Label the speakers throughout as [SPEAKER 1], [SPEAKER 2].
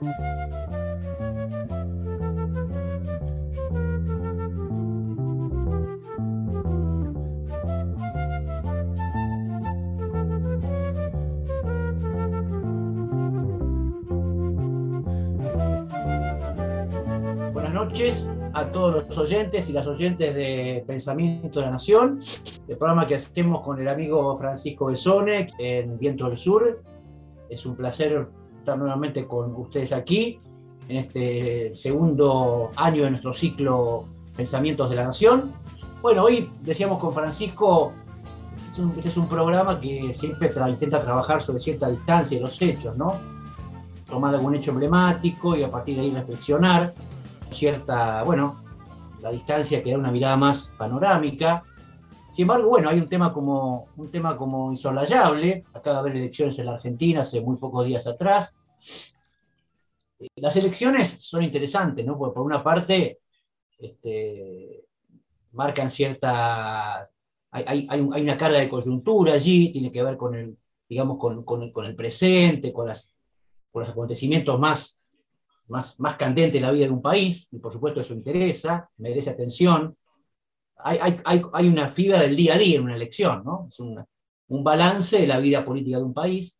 [SPEAKER 1] Buenas noches a todos los oyentes y las oyentes de Pensamiento de la Nación, el programa que hacemos con el amigo Francisco Besone en Viento del Sur. Es un placer estar nuevamente con ustedes aquí en este segundo año de nuestro ciclo Pensamientos de la Nación. Bueno, hoy decíamos con Francisco, es este es un programa que siempre tra- intenta trabajar sobre cierta distancia de los hechos, ¿no? Tomar algún hecho emblemático y a partir de ahí reflexionar cierta, bueno, la distancia que da una mirada más panorámica. Sin embargo, bueno, hay un tema como, un tema como insolayable. Acaba de haber elecciones en la Argentina hace muy pocos días atrás. Eh, Las elecciones son interesantes, ¿no? Porque por una parte este, marcan cierta... Hay, hay- hay un- hay una carga de coyuntura allí, tiene que ver con el, digamos, con, con el presente, con, las, con los acontecimientos más, más, más candentes de la vida de un país, y por supuesto eso interesa, merece atención. Hay, hay, hay, una fibra del día a día en una elección, ¿no? Es una- un balance de la vida política de un país.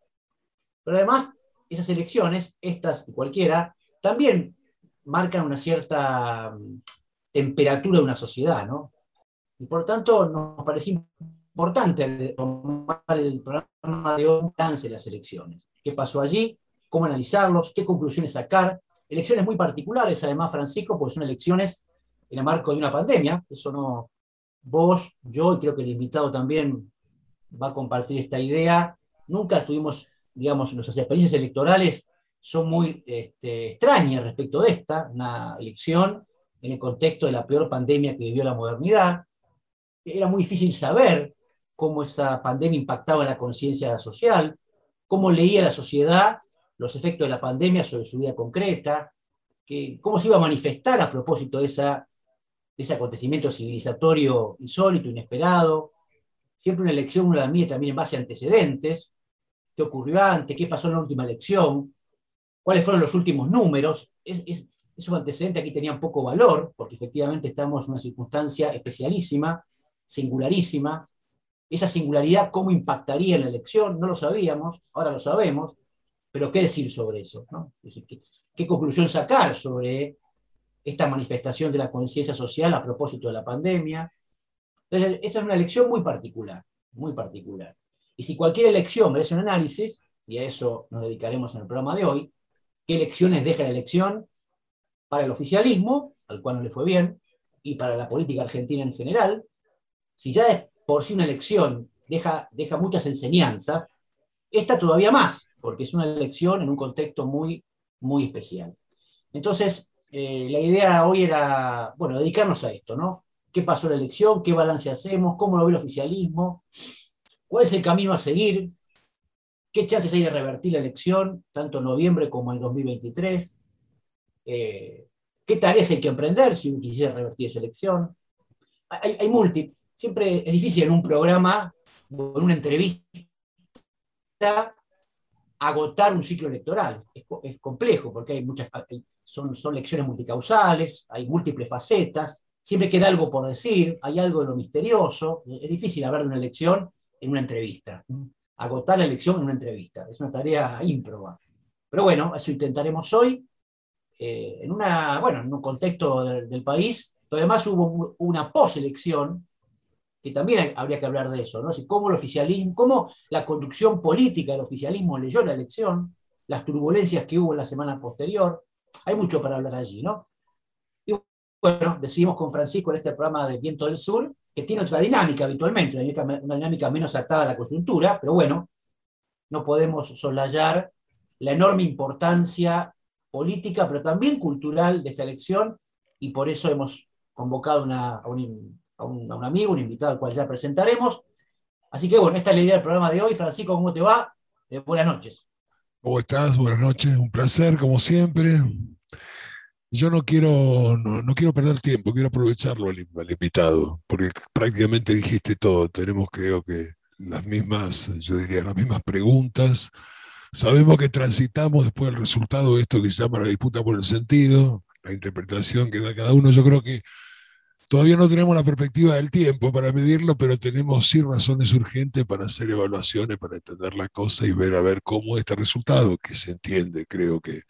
[SPEAKER 1] Pero además, esas elecciones, estas y cualquiera, también marcan una cierta mm, temperatura de una sociedad, ¿no? Y por lo tanto, nos parece importante tomar el programa de un balance de las elecciones. ¿Qué pasó allí? ¿Cómo analizarlos? ¿Qué conclusiones sacar? Elecciones muy particulares, además, Francisco, porque son elecciones en el marco de una pandemia. Eso no. Vos, yo y creo que el invitado también va a compartir esta idea. Nunca tuvimos, digamos, nuestras experiencias electorales son muy este, extrañas respecto de esta, una elección en el contexto de la peor pandemia que vivió la modernidad. Era muy difícil saber cómo esa pandemia impactaba en la conciencia social, cómo leía la sociedad los efectos de la pandemia sobre su vida concreta, que, cómo se iba a manifestar a propósito de, esa, de ese acontecimiento civilizatorio insólito, inesperado. Siempre una elección uno la mide también en base a antecedentes, qué ocurrió antes, qué pasó en la última elección, cuáles fueron los últimos números. Es, es, esos antecedentes aquí tenían poco valor, porque efectivamente estamos en una circunstancia especialísima, singularísima. Esa singularidad, ¿cómo impactaría en la elección? No lo sabíamos, ahora lo sabemos, pero ¿qué decir sobre eso? ¿no? Es decir, ¿qué, ¿Qué conclusión sacar sobre esta manifestación de la conciencia social a propósito de la pandemia? Esa es una elección muy particular, muy particular. Y si cualquier elección merece un análisis, y a eso nos dedicaremos en el programa de hoy, ¿qué elecciones deja la elección para el oficialismo, al cual no le fue bien, y para la política argentina en general? Si ya es por sí una elección deja, deja muchas enseñanzas, esta todavía más, porque es una elección en un contexto muy, muy especial. Entonces, eh, la idea hoy era, bueno, dedicarnos a esto, ¿no? ¿Qué pasó en la elección? ¿Qué balance hacemos? ¿Cómo lo ve el oficialismo? ¿Cuál es el camino a seguir? ¿Qué chances hay de revertir la elección, tanto en noviembre como en 2023? Eh, ¿Qué tareas hay que emprender si uno quisiera revertir esa elección? Hay, hay multi. Siempre es difícil en un programa o en una entrevista agotar un ciclo electoral. Es, complejo porque hay muchas, son, son lecciones multicausales, hay múltiples facetas, siempre queda algo por decir, hay algo de lo misterioso. Es difícil hablar de una elección en una entrevista. Agotar la elección en una entrevista. Es una tarea ímproba. Pero bueno, eso intentaremos hoy. Eh, en, una, bueno, en un contexto del, del país, además hubo una poselección que también habría que hablar de eso, ¿no? Así, cómo el oficialismo, cómo la conducción política del oficialismo leyó la elección, las turbulencias que hubo en la semana posterior, hay mucho para hablar allí, ¿no? Y bueno, decidimos con Francisco en este programa de Viento del Sur, que tiene otra dinámica habitualmente, una dinámica, menos atada a la coyuntura, pero bueno, no podemos soslayar la enorme importancia política, pero también cultural de esta elección, y por eso hemos convocado a un, amigo, un invitado al cual ya presentaremos. Así que bueno, esta es la idea del programa de hoy. Francisco, ¿cómo te va? Eh, buenas noches.
[SPEAKER 2] ¿Cómo estás? Buenas noches, un placer como siempre. Yo no quiero, no, quiero perder tiempo, quiero aprovecharlo al, al, invitado, porque prácticamente dijiste todo. Tenemos creo que las mismas, yo diría, las mismas preguntas, Sabemos que transitamos después del resultado de esto que se llama la disputa por el sentido, la interpretación que da cada uno. Yo creo que todavía no tenemos la perspectiva del tiempo para medirlo, pero tenemos sí razones urgentes para hacer evaluaciones, para entender la cosa y ver a ver cómo este resultado, que se entiende, creo que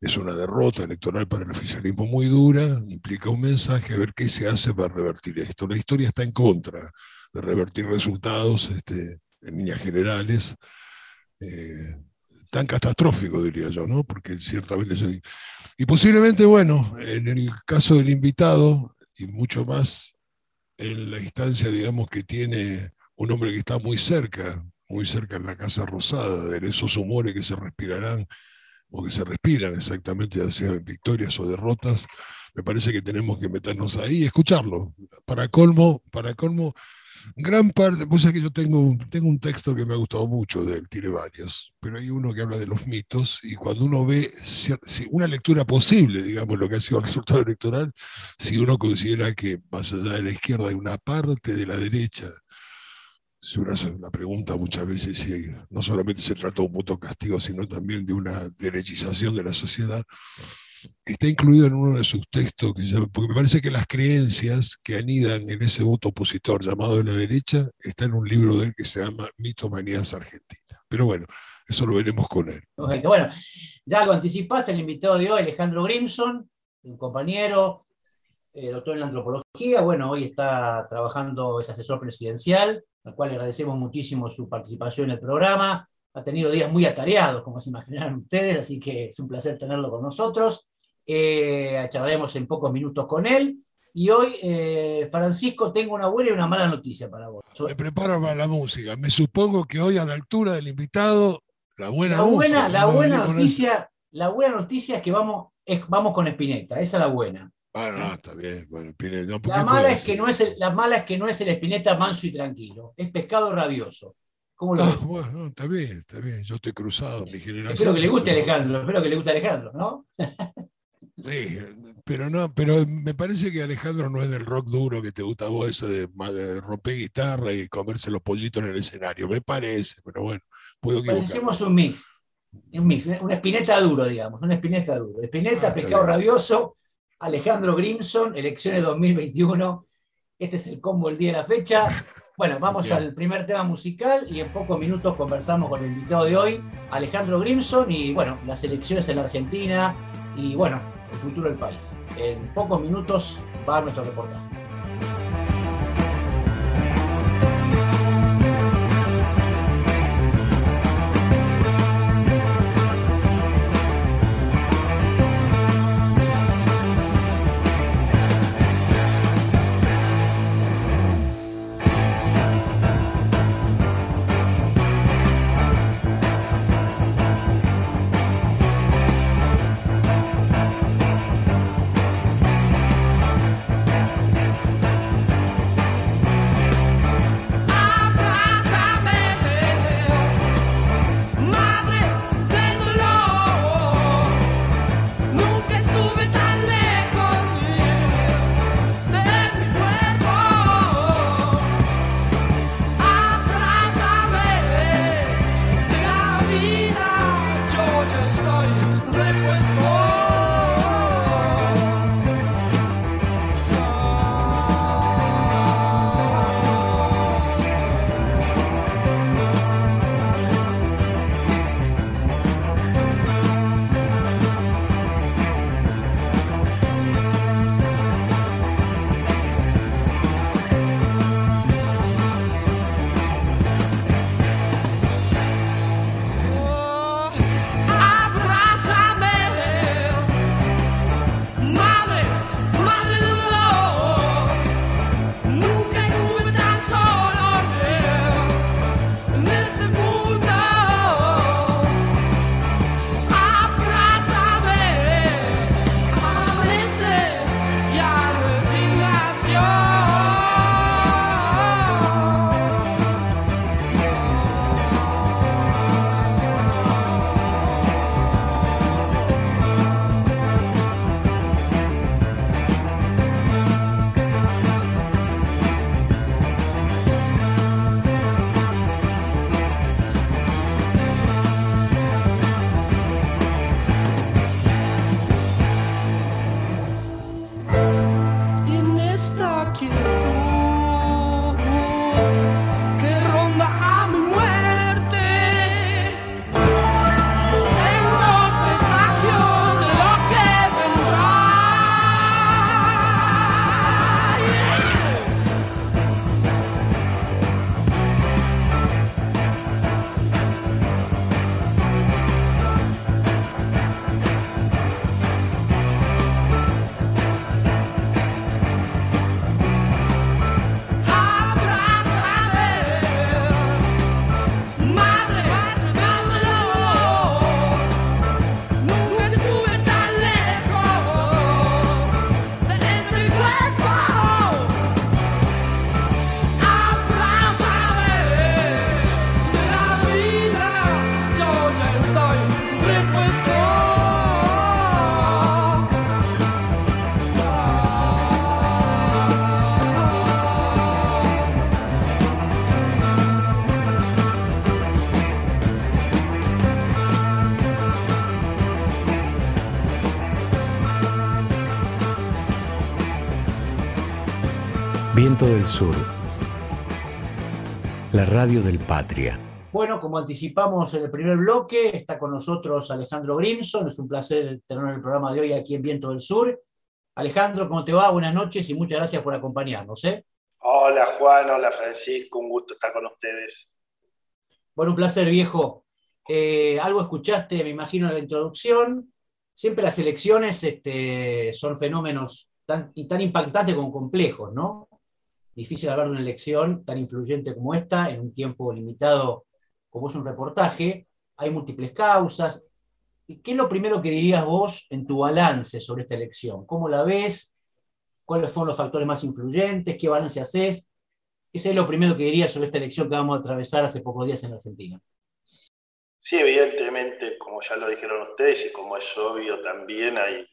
[SPEAKER 2] es una derrota electoral para el oficialismo muy dura, implica un mensaje a ver qué se hace para revertir esto. La historia está en contra de revertir resultados este, en líneas generales. Eh, tan catastrófico, diría yo, ¿no? Porque ciertamente. Y posiblemente, bueno, en el caso del invitado, y mucho más en la instancia, digamos, que tiene un hombre que está muy cerca, muy cerca en la Casa Rosada, de esos humores que se respirarán o que se respiran exactamente, ya sea victorias o derrotas, me parece que tenemos que meternos ahí y escucharlo. Para colmo, para colmo, gran parte, pues es que yo tengo, tengo un texto que me ha gustado mucho de él, tiene varios, pero hay uno que habla de los mitos y cuando uno ve una lectura posible, digamos, lo que ha sido el resultado electoral, si uno considera que más allá de la izquierda hay una parte de la derecha si uno hace una pregunta muchas veces si no solamente se trata de un voto castigo, sino también de una derechización de la sociedad, está incluido en uno de sus textos, que porque me parece que las creencias que anidan en ese voto opositor llamado de la derecha, está en un libro de él que se llama Mitomanías Argentinas. Pero bueno, eso lo veremos con él.
[SPEAKER 1] Bueno, ya lo anticipaste, el invitado de hoy, Alejandro Grimson, un compañero, eh, doctor en antropología, bueno, hoy está trabajando, es asesor presidencial, al cual agradecemos muchísimo su participación en el programa. Ha tenido días muy atareados, como se imaginarán ustedes, así que es un placer tenerlo con nosotros. Eh, charlaremos en pocos minutos con él. Y hoy, eh, Francisco, tengo una buena y una mala noticia para vos.
[SPEAKER 2] Me preparo para la música. Me supongo que hoy a la altura del invitado, la buena,
[SPEAKER 1] la buena, La buena noticia, la buena noticia es que vamos, vamos con Espineta. Esa es la buena.
[SPEAKER 2] Ah, no, está bien. Bueno,
[SPEAKER 1] la, mala es que no es el, la mala es que no es el espineta manso y tranquilo, es pescado rabioso.
[SPEAKER 2] ¿Cómo lo ah, bueno, está bien, está bien. Yo estoy cruzado, mi generación.
[SPEAKER 1] Espero que le guste Alejandro, espero que le guste Alejandro, ¿no?
[SPEAKER 2] sí, pero no, pero me parece que Alejandro no es del rock duro que te gusta a vos, eso de, romper guitarra y comerse los pollitos en el escenario. Me parece, pero bueno, puedo equivocar.
[SPEAKER 1] hicimos un mix, un mix, una espineta duro, digamos, una espineta duro. Espineta, ah, pescado rabioso Alejandro Grimson, elecciones 2021. Este es el combo el día de la fecha. Bueno, vamos al primer tema musical y en pocos minutos conversamos con el invitado de hoy, Alejandro Grimson, y bueno, las elecciones en la Argentina y bueno, el futuro del país. En pocos minutos va nuestro reportaje.
[SPEAKER 3] Radio del Patria.
[SPEAKER 1] Bueno, como anticipamos en el primer bloque, está con nosotros Alejandro Grimson. Es un placer tener el programa de hoy aquí en Viento del Sur. Alejandro, ¿cómo te va? Buenas noches y muchas gracias por acompañarnos. ¿eh?
[SPEAKER 4] Hola Juan, hola Francisco, un gusto estar con ustedes.
[SPEAKER 1] Bueno, un placer, viejo. Eh, algo escuchaste, me imagino, en la introducción. Siempre las elecciones este, son fenómenos tan, tan impactantes como complejos, ¿no? Difícil hablar de una elección tan influyente como esta en un tiempo limitado como es un reportaje. Hay múltiples causas. ¿Qué es lo primero que dirías vos en tu balance sobre esta elección? ¿Cómo la ves? ¿Cuáles fueron los factores más influyentes? ¿Qué balance haces? Ese es lo primero que dirías sobre esta elección que vamos a atravesar hace pocos días en Argentina.
[SPEAKER 4] Sí, evidentemente, como ya lo dijeron ustedes y como es obvio también, hay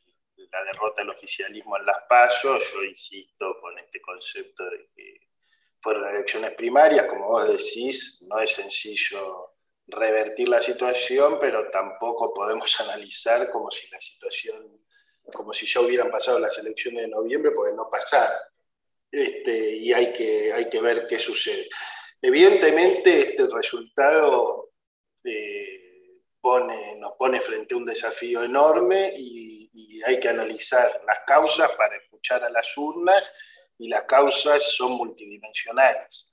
[SPEAKER 4] la derrota del oficialismo en las PASO. Yo insisto con este concepto de que fueron elecciones primarias, como vos decís, no es sencillo revertir la situación, pero tampoco podemos analizar como si la situación, como si ya hubieran pasado las elecciones de noviembre, porque no pasaron. Este, y hay que, hay que ver qué sucede. Evidentemente, este resultado eh, pone, nos pone frente a un desafío enorme y, y hay que analizar las causas para escuchar a las urnas y las causas son multidimensionales.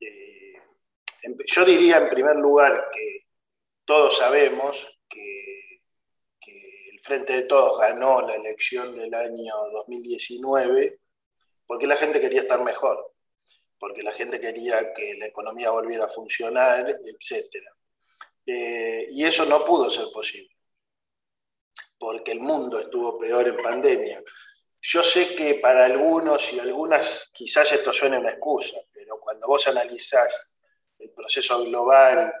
[SPEAKER 4] Eh, yo diría en primer lugar que todos sabemos que, que, el Frente de Todos ganó la elección del año 2019 porque la gente quería estar mejor, porque la gente quería que la economía volviera a funcionar, etc. Eh, y eso no pudo ser posible, porque el mundo estuvo peor en pandemia. Yo sé que para algunos y algunas quizás esto suene una excusa, pero cuando vos analizás el proceso global,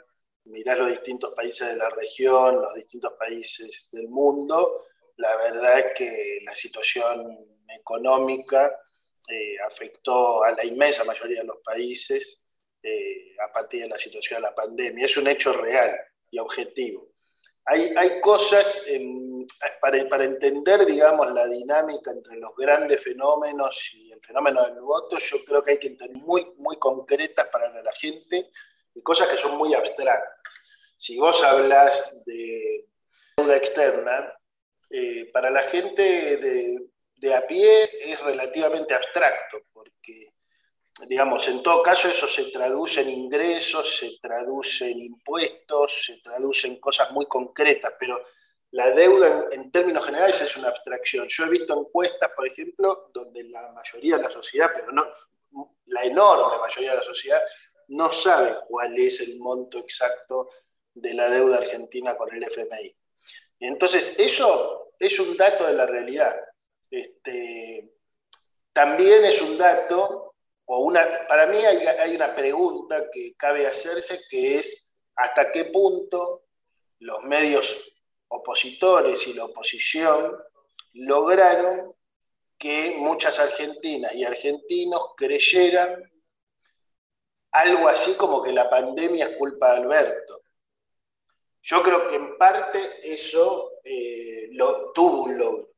[SPEAKER 4] mirás los distintos países de la región, los distintos países del mundo, la verdad es que la situación económica eh, afectó a la inmensa mayoría de los países eh, a partir de la situación de la pandemia. Es un hecho real y objetivo. Hay, hay cosas para, para, entender, digamos, la dinámica entre los grandes fenómenos y el fenómeno del voto, yo creo que hay que entender muy, muy concretas para la gente y cosas que son muy abstractas. Si vos hablas de deuda externa, eh, para la gente de, de a pie es relativamente abstracto, porque, digamos, en todo caso eso se traduce en ingresos, se traduce en impuestos, se traduce en cosas muy concretas, pero la deuda en, términos generales es una abstracción. Yo he visto encuestas, por ejemplo, donde la mayoría de la sociedad, pero no la enorme mayoría de la sociedad, no sabe cuál es el monto exacto de la deuda argentina con el FMI. Entonces, eso es un dato de la realidad. Este, también es un dato, o una, para mí hay, una pregunta que cabe hacerse, que es hasta qué punto los medios opositores y la oposición lograron que muchas argentinas y argentinos creyeran algo así como que la pandemia es culpa de Alberto. Yo creo que en parte eso eh, lo, tuvo un logro.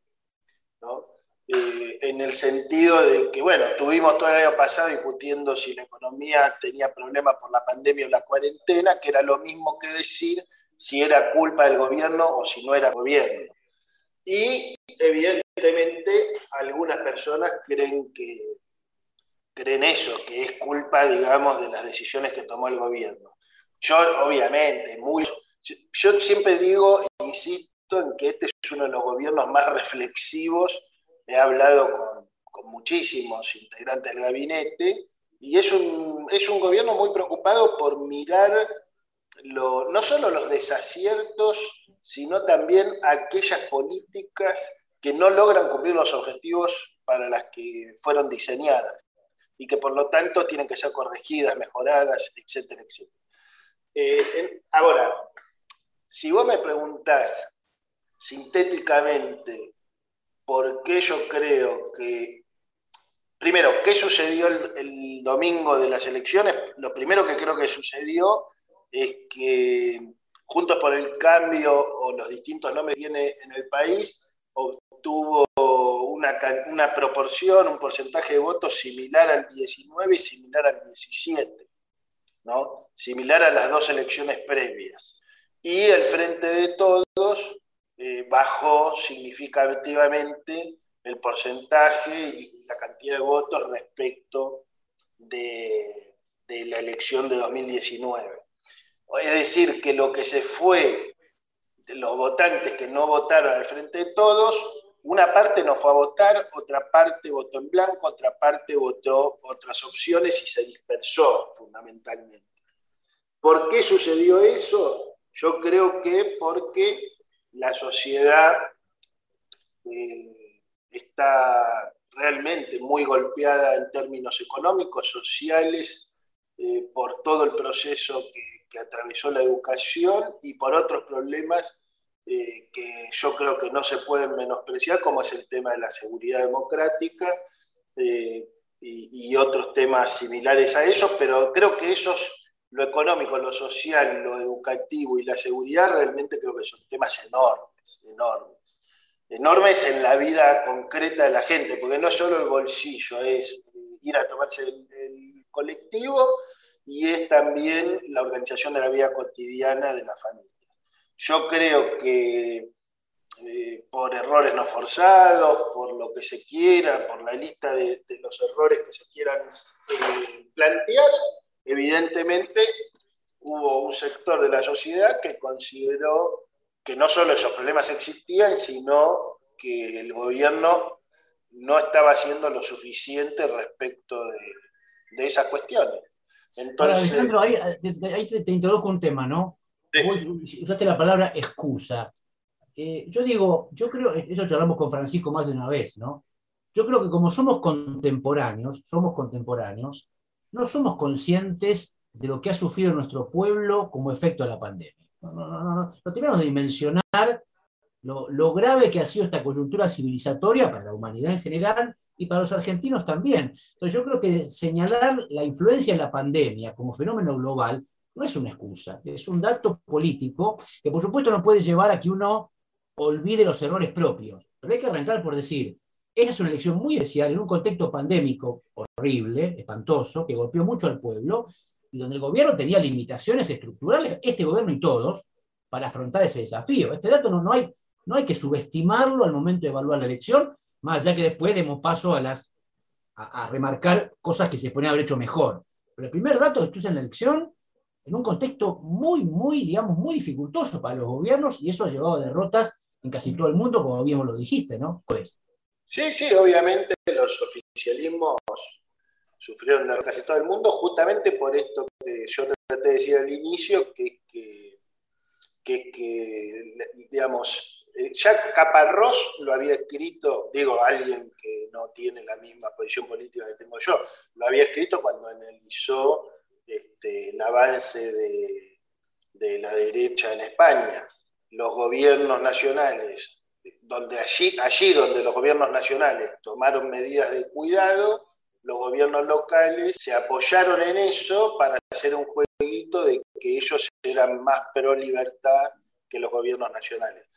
[SPEAKER 4] Eh, en el sentido de que, bueno, tuvimos todo el año pasado discutiendo si la economía tenía problemas por la pandemia o la cuarentena, que era lo mismo que decir si era culpa del gobierno o si no era gobierno. Y evidentemente algunas personas creen que creen eso, que es culpa, digamos, de las decisiones que tomó el gobierno. Yo, obviamente, muy, yo siempre digo, insisto, en que este es uno de los gobiernos más reflexivos. He hablado con, muchísimos integrantes del gabinete y es un, es un gobierno muy preocupado por mirar no solo los desaciertos, sino también aquellas políticas que no logran cumplir los objetivos para las que fueron diseñadas y que por lo tanto tienen que ser corregidas, mejoradas, etcétera, etcétera. Eh, ahora, si vos me preguntás sintéticamente por qué yo creo que, primero, ¿qué sucedió el, domingo de las elecciones? Lo primero que creo que sucedió es que Juntos por el Cambio o los distintos nombres que tiene en el país obtuvo una, una, proporción, un porcentaje de votos similar al 19 y similar al 17, ¿no? similar a las dos elecciones previas. Y el Frente de Todos eh, bajó significativamente el porcentaje y la cantidad de votos respecto de, de la elección de 2019. Es decir, que lo que se fue de los votantes que no votaron al Frente de Todos una parte no fue a votar, otra parte votó en blanco, otra parte votó otras opciones y se dispersó fundamentalmente. ¿Por qué sucedió eso? Yo creo que porque la sociedad eh, está realmente muy golpeada en términos económicos, sociales, eh, por todo el proceso que, que atravesó la educación y por otros problemas eh, que yo creo que no se pueden menospreciar, como es el tema de la seguridad democrática eh, y, otros temas similares a esos, pero creo que esos, lo económico, lo social, lo educativo y la seguridad, realmente creo que son temas enormes, enormes. Enormes en la vida concreta de la gente, porque no solo el bolsillo, es ir a tomarse el colectivo y es también la organización de la vida cotidiana de la familia. Yo creo que eh, por errores no forzados, por lo que se quiera, por la lista de, los errores que se quieran eh, plantear, evidentemente hubo un sector de la sociedad que consideró que no solo esos problemas existían, sino que el gobierno no estaba haciendo lo suficiente respecto de, esas cuestiones.
[SPEAKER 1] Entonces, Alejandro, ahí, te, te, introduzco un tema, ¿no? usaste la palabra excusa. Eh, yo digo, yo creo, eso te hablamos con Francisco más de una vez, ¿no? Yo creo que como somos contemporáneos, somos contemporáneos, no somos conscientes de lo que ha sufrido nuestro pueblo como efecto de la pandemia. No, no, no, no. no tenemos de dimensionar lo, lo, grave que ha sido esta coyuntura civilizatoria para la humanidad en general y para los argentinos también. Entonces yo creo que señalar la influencia de la pandemia como fenómeno global no es una excusa, es un dato político que por supuesto no puede llevar a que uno olvide los errores propios. Pero hay que arrancar por decir, esa es una elección muy especial en un contexto pandémico horrible, espantoso, que golpeó mucho al pueblo y donde el gobierno tenía limitaciones estructurales, este gobierno y todos, para afrontar ese desafío. Este dato no, no, hay, no hay que subestimarlo al momento de evaluar la elección, más allá que después demos paso a, las, a, remarcar cosas que se pueden haber hecho mejor. Pero el primer que tú en la elección en un contexto muy, muy, digamos, muy dificultoso para los gobiernos y eso ha llevado a derrotas en casi todo el mundo, como bien lo dijiste, ¿no? Pues.
[SPEAKER 4] Sí, sí, obviamente los oficialismos sufrieron derrotas en todo el mundo justamente por esto que yo traté de decir al inicio, que, que, que, que digamos, eh, ya Caparrós lo había escrito, digo, alguien que no tiene la misma posición política que tengo yo, lo había escrito cuando analizó este, el avance de, la derecha en España. Los gobiernos nacionales, donde allí, allí donde los gobiernos nacionales tomaron medidas de cuidado, los gobiernos locales se apoyaron en eso para hacer un jueguito de que ellos eran más pro libertad que los gobiernos nacionales.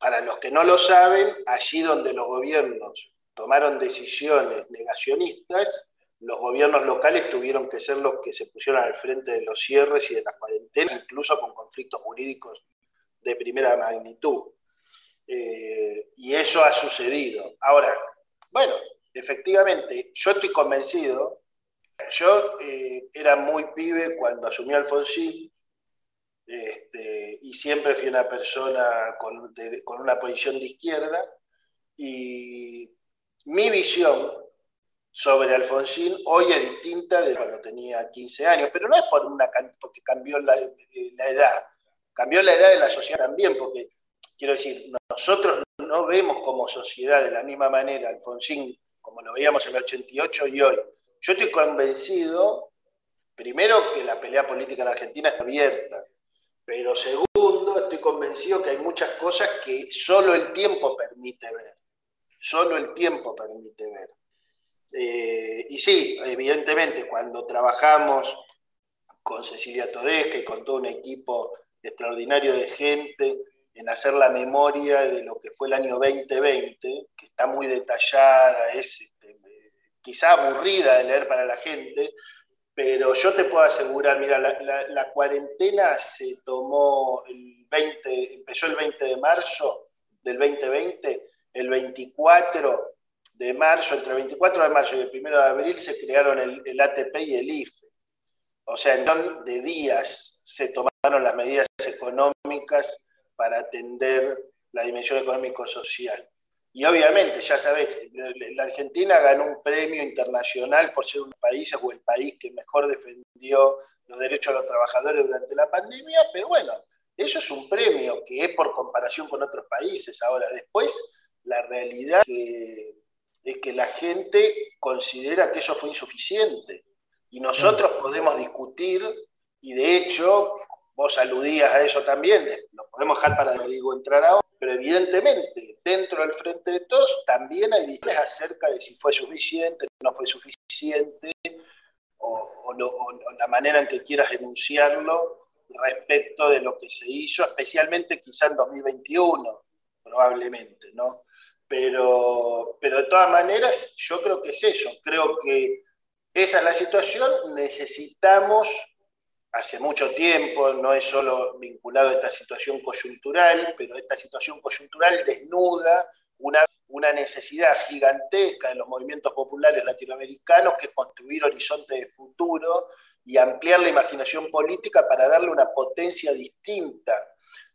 [SPEAKER 4] Para los que no lo saben, allí donde los gobiernos tomaron decisiones negacionistas, los gobiernos locales tuvieron que ser los que se pusieron al frente de los cierres y de las cuarentenas, incluso con conflictos jurídicos de primera magnitud. Eh, y eso ha sucedido. Ahora, bueno, efectivamente, yo estoy convencido, yo eh, era muy pibe cuando asumió Alfonsín, este, y siempre fui una persona con, con una posición de izquierda, y mi visión sobre Alfonsín hoy es distinta de cuando tenía 15 años, pero no es por una, porque cambió la, eh, la, edad, cambió la edad de la sociedad también, porque quiero decir, nosotros no vemos como sociedad de la misma manera Alfonsín como lo veíamos en el 88 y hoy. Yo estoy convencido, primero, que la pelea política en Argentina está abierta, pero segundo, estoy convencido que hay muchas cosas que solo el tiempo permite ver, solo el tiempo permite ver. Eh, y sí, evidentemente, cuando trabajamos con Cecilia Todesca y con todo un equipo extraordinario de gente en hacer la memoria de lo que fue el año 2020, que está muy detallada, es este, quizá aburrida de leer para la gente, pero yo te puedo asegurar, mira, la, cuarentena se tomó el 20, empezó el 20 de marzo del 2020, el 24 de marzo, entre el 24 de marzo y el 1 de abril se crearon el, ATP y el IFE. O sea, en de días se tomaron las medidas económicas para atender la dimensión económico-social. Y obviamente, ya sabés, la Argentina ganó un premio internacional por ser un país o el país que mejor defendió los derechos de los trabajadores durante la pandemia, pero bueno, eso es un premio que es por comparación con otros países. Ahora, después, la realidad es que la gente considera que eso fue insuficiente. Y nosotros podemos discutir, y de hecho, vos aludías a eso también, lo podemos dejar para, digo, entrar ahora, pero evidentemente dentro del frente de todos también hay discusiones acerca de si fue suficiente, no fue suficiente, o, la manera en que quieras denunciarlo respecto de lo que se hizo, especialmente quizá en 2021, probablemente, ¿no? Pero, pero de todas maneras, yo creo que es eso, creo que esa es la situación, necesitamos hace mucho tiempo, no es solo vinculado a esta situación coyuntural, pero esta situación coyuntural desnuda una, una necesidad gigantesca de los movimientos populares latinoamericanos, que es construir horizontes de futuro y ampliar la imaginación política para darle una potencia distinta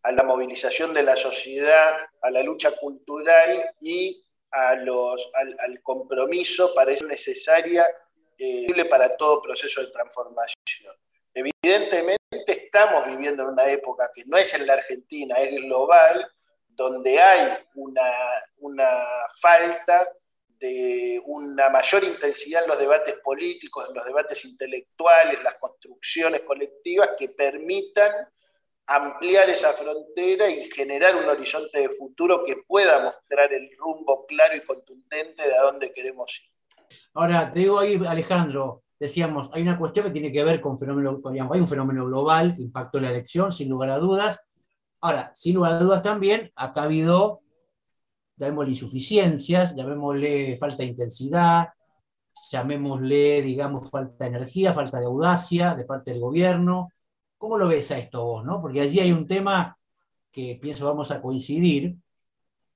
[SPEAKER 4] a la movilización de la sociedad, a la lucha cultural y a los, al, compromiso para ser necesaria eh, para todo proceso de transformación. Evidentemente estamos viviendo en una época que no es en la Argentina, es global, donde hay una, una falta de una mayor intensidad en los debates políticos, en los debates intelectuales, las construcciones colectivas que permitan ampliar esa frontera y generar un horizonte de futuro que pueda mostrar el rumbo claro y contundente de a dónde queremos ir.
[SPEAKER 1] Ahora, te digo ahí, Alejandro, decíamos, hay una cuestión que tiene que ver con fenómeno, hay un fenómeno global que impactó la elección, sin lugar a dudas. Ahora, sin lugar a dudas también, acá ha habido, llamémosle insuficiencias, llamémosle falta de intensidad, llamémosle, digamos, falta de energía, falta de audacia de parte del gobierno. ¿Cómo lo ves a esto vos? No? Porque allí hay un tema que pienso vamos a coincidir, el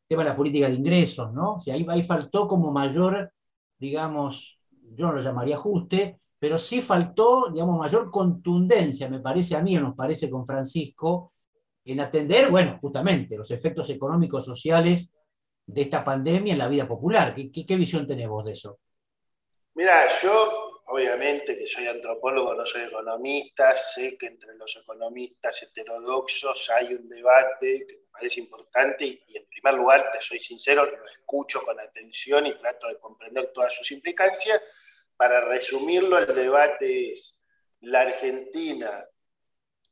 [SPEAKER 1] tema de la política de ingresos, ¿no? O ahí, ahí faltó como mayor, digamos, yo no lo llamaría ajuste, pero sí faltó, digamos, mayor contundencia, me parece a mí, o nos parece con Francisco, en atender, bueno, justamente los efectos económicos, sociales de esta pandemia en la vida popular. ¿Qué, visión tenemos de eso?
[SPEAKER 4] Mira, yo obviamente que soy antropólogo, no soy economista, sé que entre los economistas heterodoxos hay un debate que parece importante y, en primer lugar, te soy sincero, lo escucho con atención y trato de comprender todas sus implicancias, para resumirlo, el debate es la Argentina,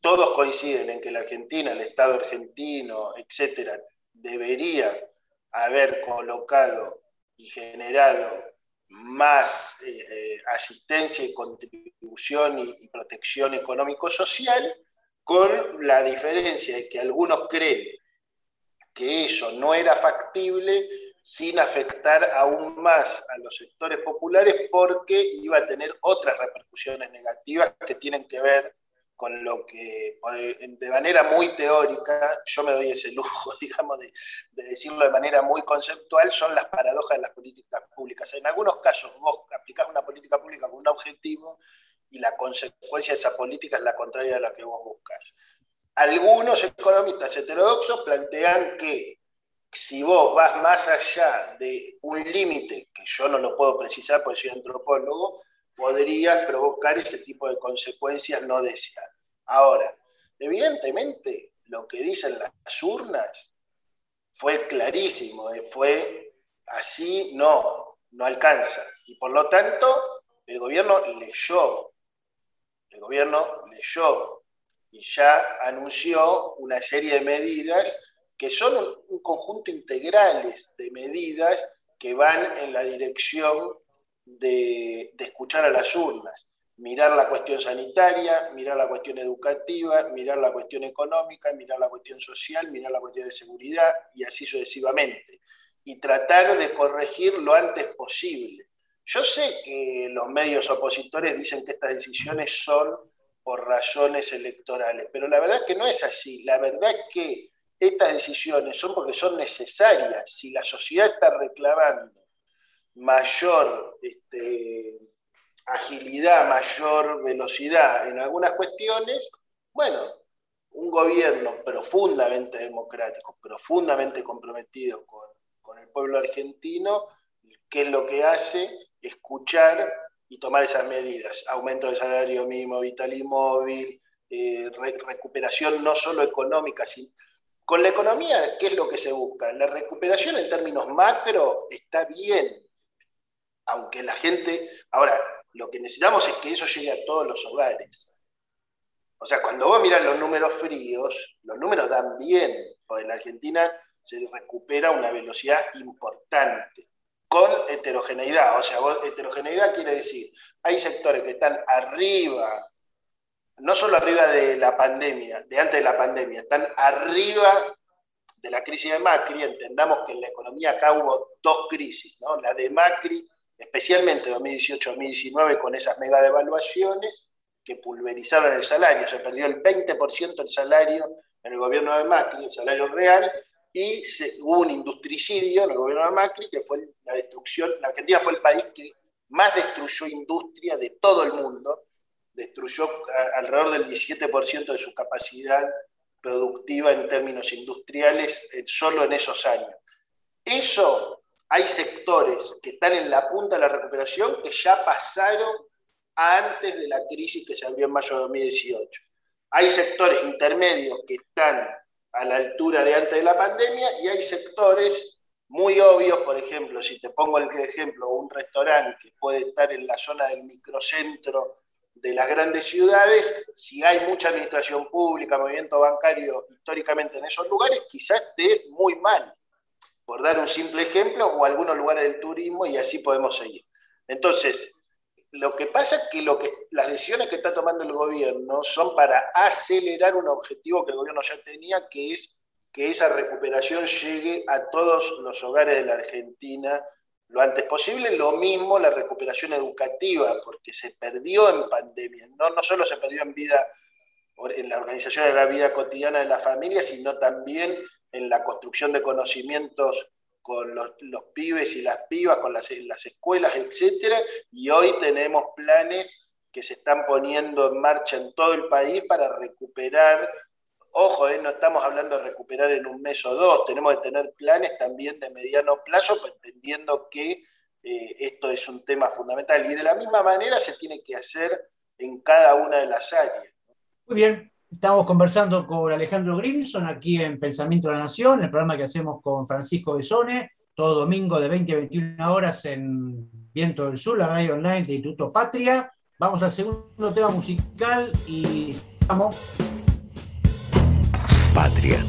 [SPEAKER 4] todos coinciden en que la Argentina, el Estado argentino, etcétera, debería haber colocado y generado más eh, asistencia y contribución y protección económico-social, con la diferencia de que algunos creen que eso no era factible sin afectar aún más a los sectores populares porque iba a tener otras repercusiones negativas que tienen que ver con lo que de manera muy teórica, yo me doy ese lujo, digamos, de, decirlo de manera muy conceptual, son las paradojas de las políticas públicas. En algunos casos vos aplicás una política pública con un objetivo y la consecuencia de esa política es la contraria de la que vos buscas. Algunos economistas heterodoxos plantean que si vos vas más allá de un límite, que yo no lo puedo precisar porque soy antropólogo, podrías provocar ese tipo de consecuencias no deseadas. Ahora, evidentemente, lo que dicen las urnas fue clarísimo, eh, fue así, no, no alcanza. Y por lo tanto, el gobierno leyó, el gobierno leyó y ya anunció una serie de medidas que son un conjunto integrales de medidas que van en la dirección de, escuchar a las urnas. mirar la cuestión sanitaria, mirar la cuestión educativa, mirar la cuestión económica, mirar la cuestión social, mirar la cuestión de seguridad y así sucesivamente. Y tratar de corregir lo antes posible. Yo sé que los medios opositores dicen que estas decisiones son por razones electorales, pero la verdad que no es así. La verdad es que estas decisiones son porque son necesarias. Si la sociedad está reclamando mayor este, agilidad, mayor velocidad en algunas cuestiones, bueno, un gobierno profundamente democrático, profundamente comprometido con, el pueblo argentino, ¿qué es lo que hace? Escuchar y tomar esas medidas. Aumento del salario mínimo vital y móvil, eh, recuperación no solo económica, sino... Con la economía, ¿qué es lo que se busca? La recuperación en términos macro está bien, aunque la gente... Ahora, lo que necesitamos es que eso llegue a todos los hogares. O sea, cuando vos miras los números fríos, los números dan bien, porque en la Argentina se recupera una velocidad importante, con heterogeneidad. O sea, heterogeneidad quiere decir, hay sectores que están arriba, no solo arriba de la pandemia, de antes de la pandemia, están arriba de la crisis de Macri, entendamos que en la economía acá hubo dos crisis, ¿no? la de Macri especialmente 2018-2019 con esas mega devaluaciones que pulverizaron el salario, se perdió el 20% del salario en el gobierno de Macri, el salario real, y hubo un industricidio en el gobierno de Macri, que fue la destrucción, la Argentina fue el país que más destruyó industria de todo el mundo, destruyó alrededor del 17% de su capacidad productiva en términos industriales eh, solo en esos años. Eso hay sectores que están en la punta de la recuperación que ya pasaron antes de la crisis que se abrió en mayo de 2018. Hay sectores intermedios que están a la altura de antes de la pandemia y hay sectores muy obvios, por ejemplo, si te pongo el ejemplo, un restaurante que puede estar en la zona del microcentro de las grandes ciudades, si hay mucha administración pública, movimiento bancario históricamente en esos lugares, quizás esté muy mal por dar un simple ejemplo, o algunos lugares del turismo, y así podemos seguir. Entonces, lo que pasa es que, lo que las decisiones que está tomando el gobierno son para acelerar un objetivo que el gobierno ya tenía, que es que esa recuperación llegue a todos los hogares de la Argentina lo antes posible. Lo mismo la recuperación educativa, porque se perdió en pandemia. No, no solo se perdió en vida, en la organización de la vida cotidiana de la familia, sino también en la construcción de conocimientos con los, pibes y las pibas, con las, las escuelas, etc. Y hoy tenemos planes que se están poniendo en marcha en todo el país para recuperar. Ojo, eh, no estamos hablando de recuperar en un mes o dos, tenemos que tener planes también de mediano plazo, entendiendo que eh, esto es un tema fundamental. Y de la misma manera se tiene que hacer en cada una de las áreas.
[SPEAKER 1] Muy bien, Estamos conversando con Alejandro Grimson aquí en Pensamiento de la Nación, el programa que hacemos con Francisco Besone, todo domingo de 20 a 21 horas en Viento del Sur, la radio online de Instituto Patria. Vamos al segundo tema musical y estamos.
[SPEAKER 3] Patria.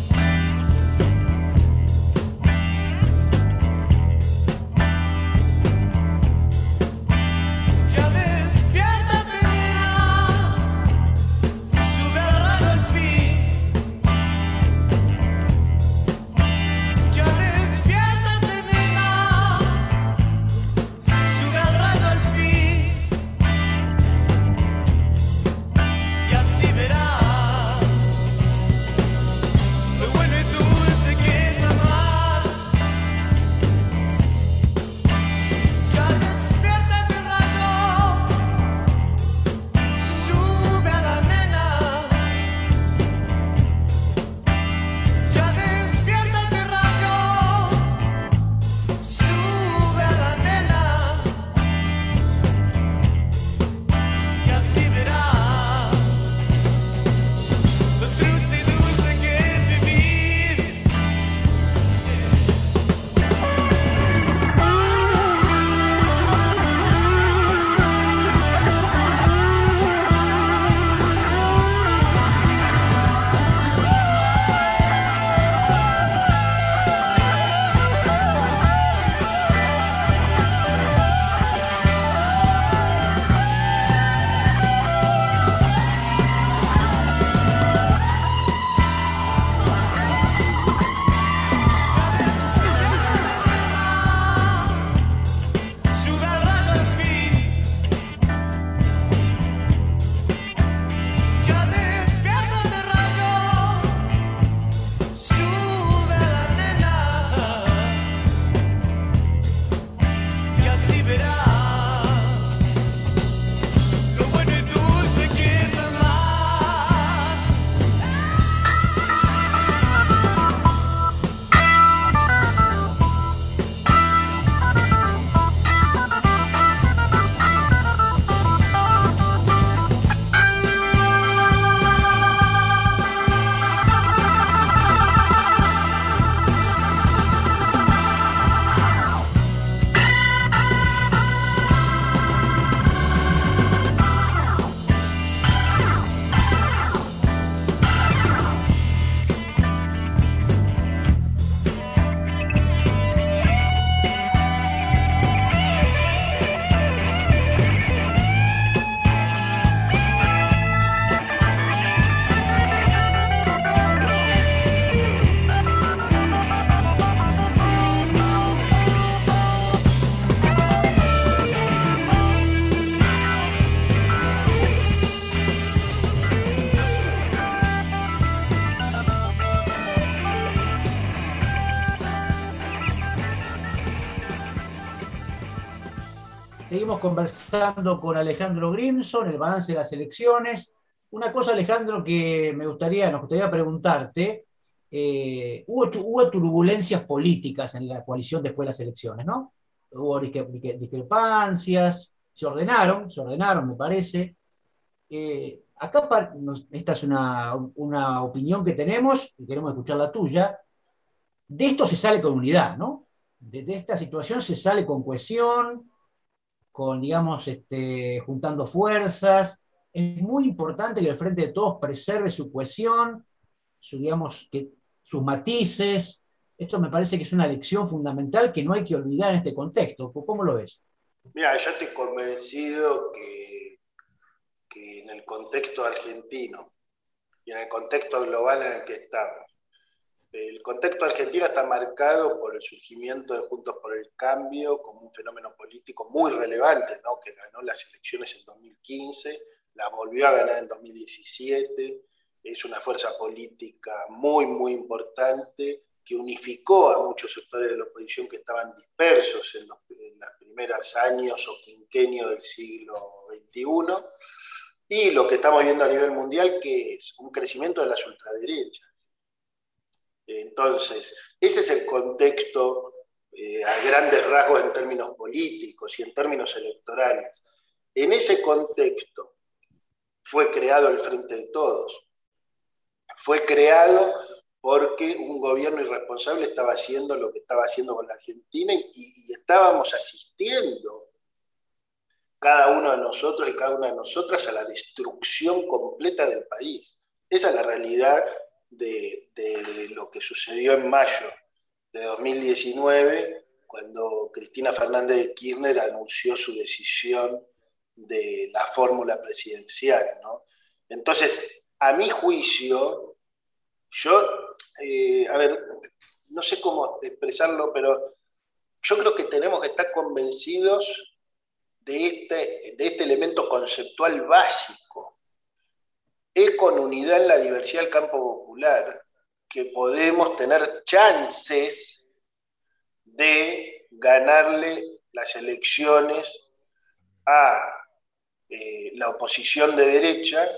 [SPEAKER 1] Conversando con Alejandro Grimson, el balance de las elecciones. Una cosa, Alejandro, que me gustaría, nos gustaría preguntarte, eh, hubo, turbulencias políticas en la coalición después de las elecciones, ¿no? Hubo discrepancias, se ordenaron, se ordenaron, me parece. Eh, acá esta es una, una, opinión que tenemos y queremos escuchar la tuya. De esto se sale con unidad, ¿no? De esta situación se sale con cohesión, con, digamos, este, juntando fuerzas. Es muy importante que el Frente de Todos preserve su cohesión, su, digamos, sus matices. Esto me parece que es una lección fundamental que no hay que olvidar en este contexto. ¿Cómo lo ves?
[SPEAKER 4] Mira, yo estoy convencido que, que en el contexto argentino y en el contexto global en el que estamos, el contexto argentino está marcado por el surgimiento de Juntos por el Cambio como un fenómeno político muy relevante, ¿no? que ganó las elecciones en 2015, las volvió a ganar en 2017, es una fuerza política muy, muy importante que unificó a muchos sectores de la oposición que estaban dispersos en los, primeros años o quinquenio del siglo XXI. Y lo que estamos viendo a nivel mundial, que es un crecimiento de las ultraderechas entonces, ese es el contexto eh, a grandes rasgos en términos políticos y en términos electorales. En ese contexto fue creado el Frente de Todos. Fue creado porque un gobierno irresponsable estaba haciendo lo que estaba haciendo con la Argentina y, y estábamos asistiendo cada uno de nosotros y cada una de nosotras a la destrucción completa del país. Esa es la realidad de, lo que sucedió en mayo de 2019, cuando Cristina Fernández de Kirchner anunció su decisión de la fórmula presidencial. Entonces, a mi juicio, yo, eh, a ver, no sé cómo expresarlo, pero yo creo que tenemos que estar convencidos de este, de este elemento conceptual básico es con unidad en la diversidad del campo popular que podemos tener chances de ganarle las elecciones a eh, la oposición de derecha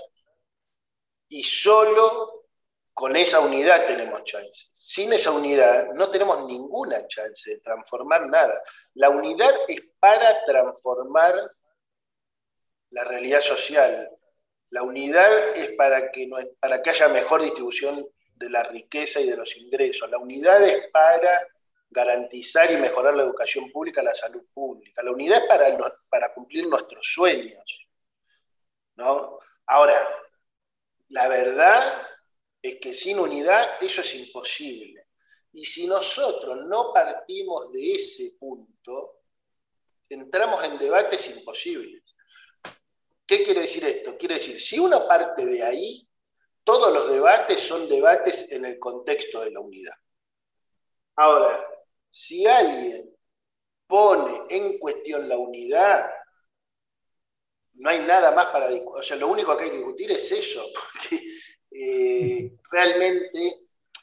[SPEAKER 4] y solo con esa unidad tenemos chances. Sin esa unidad no tenemos ninguna chance de transformar nada. La unidad es para transformar la realidad social, la unidad es para que, no, para que haya mejor distribución de la riqueza y de los ingresos. La unidad es para garantizar y mejorar la educación pública, la salud pública. La unidad es para, para cumplir nuestros sueños. ¿no? Ahora, la verdad es que sin unidad eso es imposible. Y si nosotros no partimos de ese punto, entramos en debates imposibles. ¿Qué quiere decir esto? Quiere decir, si uno parte de ahí, todos los debates son debates en el contexto de la unidad. Ahora, si alguien pone en cuestión la unidad, no hay nada más para discutir. O sea, lo único que hay que discutir es eso, porque eh, realmente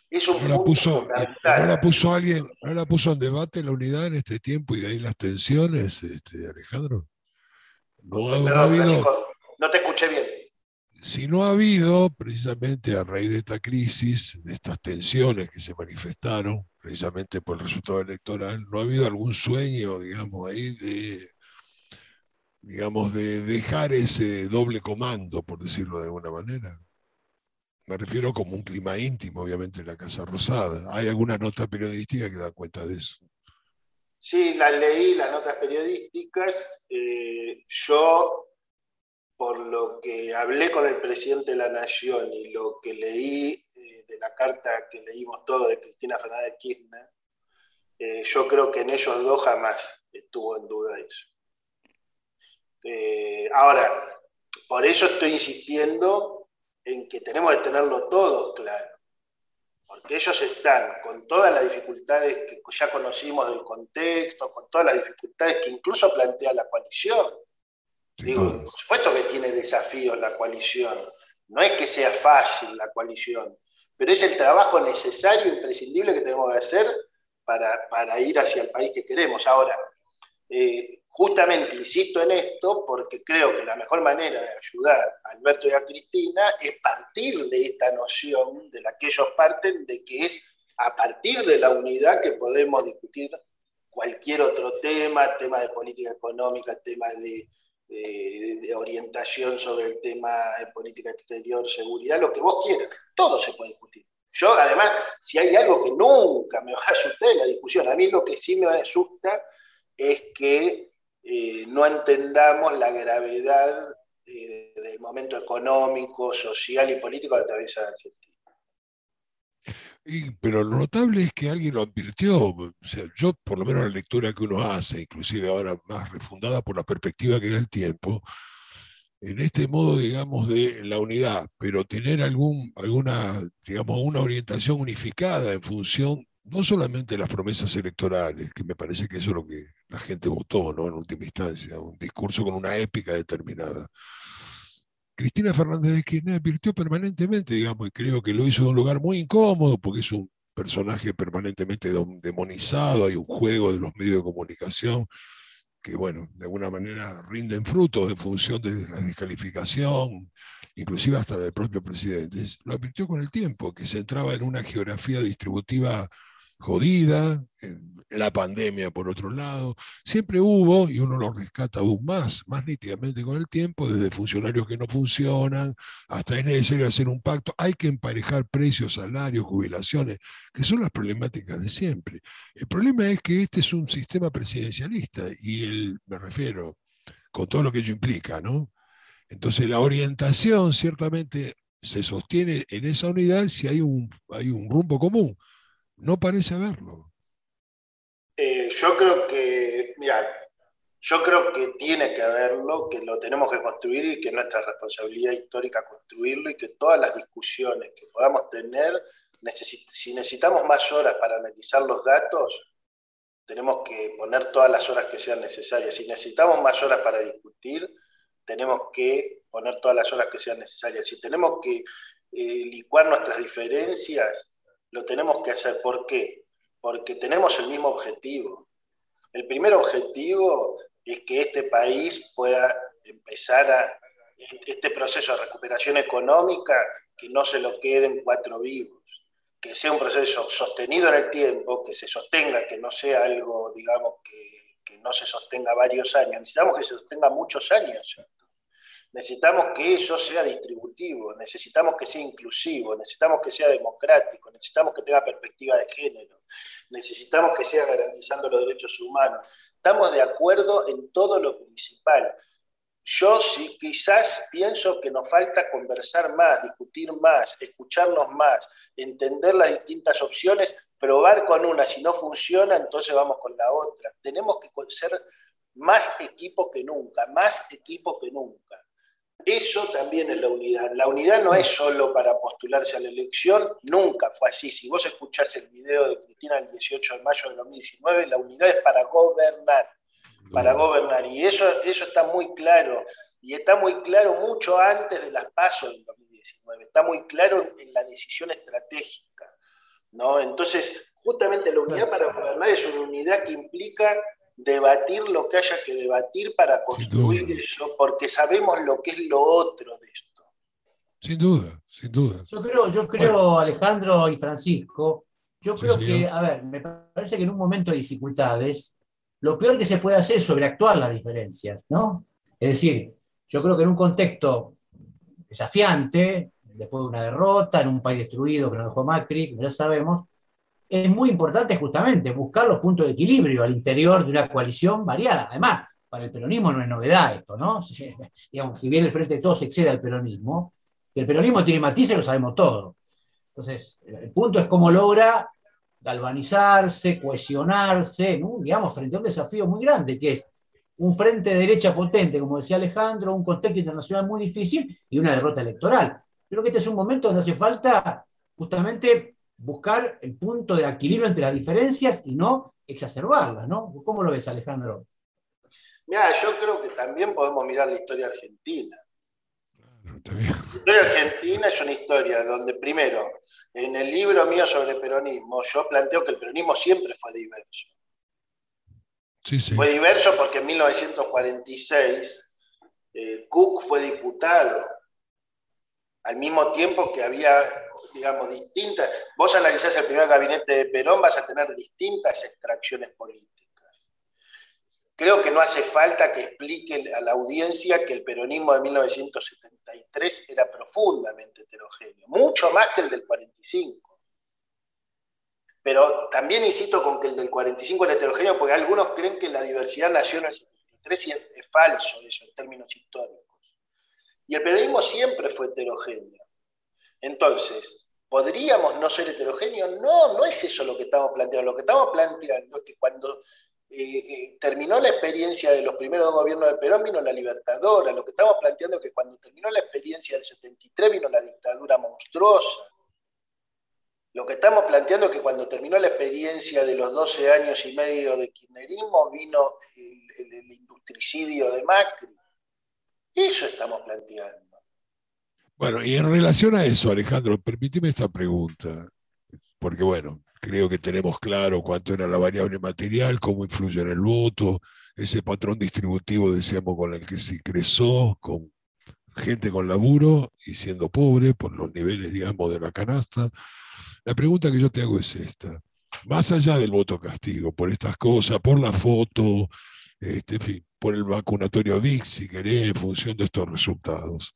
[SPEAKER 4] es un
[SPEAKER 2] no la puso, ¿no la puso alguien, no la puso en debate la unidad en este tiempo y de ahí las tensiones, este, Alejandro?
[SPEAKER 4] No, te escuché bien.
[SPEAKER 2] Si no ha habido, precisamente a raíz de esta crisis, de estas tensiones que se manifestaron, precisamente por el resultado electoral, no ha habido algún sueño, digamos, ahí de, digamos, de dejar ese doble comando, por decirlo de alguna manera. Me refiero como un clima íntimo, obviamente, en la Casa Rosada. ¿Hay alguna nota periodística que da cuenta de eso?
[SPEAKER 4] Sí, las leí, las notas periodísticas. Eh, yo, por lo que hablé con el presidente de la Nación y lo que leí eh, de la carta que leímos todos de Cristina Fernández Kirchner, eh, yo creo que en ellos dos jamás estuvo en duda eso. ahora, por eso estoy insistiendo en que tenemos que tenerlo todo claro porque ellos están con todas las dificultades que ya conocimos del contexto, con todas las dificultades que incluso plantea la coalición. Digo, por supuesto que tiene desafíos la coalición, no es que sea fácil la coalición, pero es el trabajo necesario, imprescindible que tenemos que hacer para, ir hacia el país que queremos. Ahora, eh, justamente insisto en esto porque creo que la mejor manera de ayudar a Alberto y a Cristina es partir de esta noción de la que ellos parten, de que es a partir de la unidad que podemos discutir cualquier otro tema, tema de política económica, tema de, orientación sobre el tema de política exterior, seguridad, lo que vos quieras, todo se puede discutir. Yo, además, si hay algo que nunca me va a asustar en la discusión, a mí lo que sí me asusta es que eh, no entendamos la gravedad eh, del momento económico, social y político que atraviesa Argentina.
[SPEAKER 2] pero lo notable es que alguien lo advirtió. O sea, yo, por lo menos la lectura que uno hace, inclusive ahora más refundada por la perspectiva que da el tiempo, en este modo, digamos, de la unidad, pero tener algún, alguna, digamos, una orientación unificada en función no solamente de las promesas electorales, que me parece que eso es lo que la gente votó, ¿no? En última instancia, un discurso con una épica determinada. Cristina Fernández de Kirchner advirtió permanentemente, digamos, y creo que lo hizo de un lugar muy incómodo, porque es un personaje permanentemente demonizado, hay un juego de los medios de comunicación que, bueno, de alguna manera rinden frutos en función de la descalificación, inclusive hasta del propio presidente, lo advirtió con el tiempo, que se entraba en una geografía distributiva jodida, la pandemia por otro lado, siempre hubo, y uno lo rescata aún más, más nítidamente con el tiempo, desde funcionarios que no funcionan, hasta es necesario hacer un pacto, hay que emparejar precios, salarios, jubilaciones, que son las problemáticas de siempre. El problema es que este es un sistema presidencialista, y el, me refiero, con todo lo que ello implica, ¿no? Entonces la orientación ciertamente se sostiene en esa unidad si hay un, hay un rumbo común no parece haberlo.
[SPEAKER 4] Eh, yo creo que, mira, yo creo que tiene que haberlo, que lo tenemos que construir y que es nuestra responsabilidad histórica construirlo y que todas las discusiones que podamos tener, si necesitamos más horas para analizar los datos, tenemos que poner todas las horas que sean necesarias. Si necesitamos más horas para discutir, tenemos que poner todas las horas que sean necesarias. Si tenemos que eh, licuar nuestras diferencias, lo tenemos que hacer. ¿Por qué? Porque tenemos el mismo objetivo. El primer objetivo es que este país pueda empezar a este proceso de recuperación económica, que no se lo queden cuatro vivos, que sea un proceso sostenido en el tiempo, que se sostenga, que no sea algo, digamos, que, que no se sostenga varios años. Necesitamos que se sostenga muchos años. Necesitamos que eso sea distributivo, necesitamos que sea inclusivo, necesitamos que sea democrático, necesitamos que tenga perspectiva de género, necesitamos que sea garantizando los derechos humanos. Estamos de acuerdo en todo lo principal. Yo sí quizás pienso que nos falta conversar más, discutir más, escucharnos más, entender las distintas opciones, probar con una, si no funciona, entonces vamos con la otra. Tenemos que ser más equipo que nunca, más equipo que nunca. Eso también es la unidad. La unidad no es solo para postularse a la elección, nunca fue así. Si vos escuchás el video de Cristina el 18 de mayo de 2019, la unidad es para gobernar, para gobernar. Y eso, eso está muy claro. Y está muy claro mucho antes de las pasos del 2019. Está muy claro en la decisión estratégica. ¿no? Entonces, justamente la unidad para gobernar es una unidad que implica debatir lo que haya que debatir para construir eso, porque sabemos lo que es lo otro de esto.
[SPEAKER 2] Sin duda, sin duda.
[SPEAKER 1] Yo creo, yo creo Alejandro y Francisco, yo creo que, a ver, me parece que en un momento de dificultades, lo peor que se puede hacer es sobreactuar las diferencias, ¿no? Es decir, yo creo que en un contexto desafiante, después de una derrota, en un país destruido que nos dejó Macri, ya sabemos, es muy importante justamente buscar los puntos de equilibrio al interior de una coalición variada. Además, para el peronismo no es novedad esto, ¿no? Si, digamos, si bien el Frente de Todos excede al peronismo, que el peronismo tiene matices lo sabemos todo. Entonces, el punto es cómo logra galvanizarse, cohesionarse, digamos, frente a un desafío muy grande, que es un frente de derecha potente, como decía Alejandro, un contexto internacional muy difícil y una derrota electoral. Creo que este es un momento donde hace falta justamente buscar el punto de equilibrio entre las diferencias y no exacerbarlas, ¿no? ¿Cómo lo ves, Alejandro?
[SPEAKER 4] Mira, yo creo que también podemos mirar la historia argentina. La historia argentina es una historia donde, primero, en el libro mío sobre peronismo, yo planteo que el peronismo siempre fue diverso. Fue diverso porque en 1946 eh, Cook fue diputado, al mismo tiempo que había, digamos, distintas... Vos analizás el primer gabinete de Perón, vas a tener distintas extracciones políticas. Creo que no hace falta que explique a la audiencia que el peronismo de 1973 era profundamente heterogéneo, mucho más que el del 45. Pero también insisto con que el del 45 es heterogéneo, porque algunos creen que la diversidad nació en el 73 y es, falso eso en términos históricos. Y el peronismo siempre fue heterogéneo. Entonces, ¿podríamos no ser heterogéneos? No, no es eso lo que estamos planteando. Lo que estamos planteando es que cuando eh, eh, terminó la experiencia de los primeros dos gobiernos de Perón, vino la libertadora. Lo que estamos planteando es que cuando terminó la experiencia del 73, vino la dictadura monstruosa. Lo que estamos planteando es que cuando terminó la experiencia de los 12 años y medio de kirchnerismo, vino el industricidio de Macri. Eso estamos planteando.
[SPEAKER 2] Bueno, y en relación a eso, Alejandro, permíteme esta pregunta, porque bueno, creo que tenemos claro cuánto era la variable material, cómo influye en el voto, ese patrón distributivo, decíamos, con el que se ingresó, con gente con laburo y siendo pobre por los niveles, digamos, de la canasta. La pregunta que yo te hago es esta. Más allá del voto castigo, por estas cosas, por la foto, este, por el vacunatorio VIX, si querés, en función de estos resultados.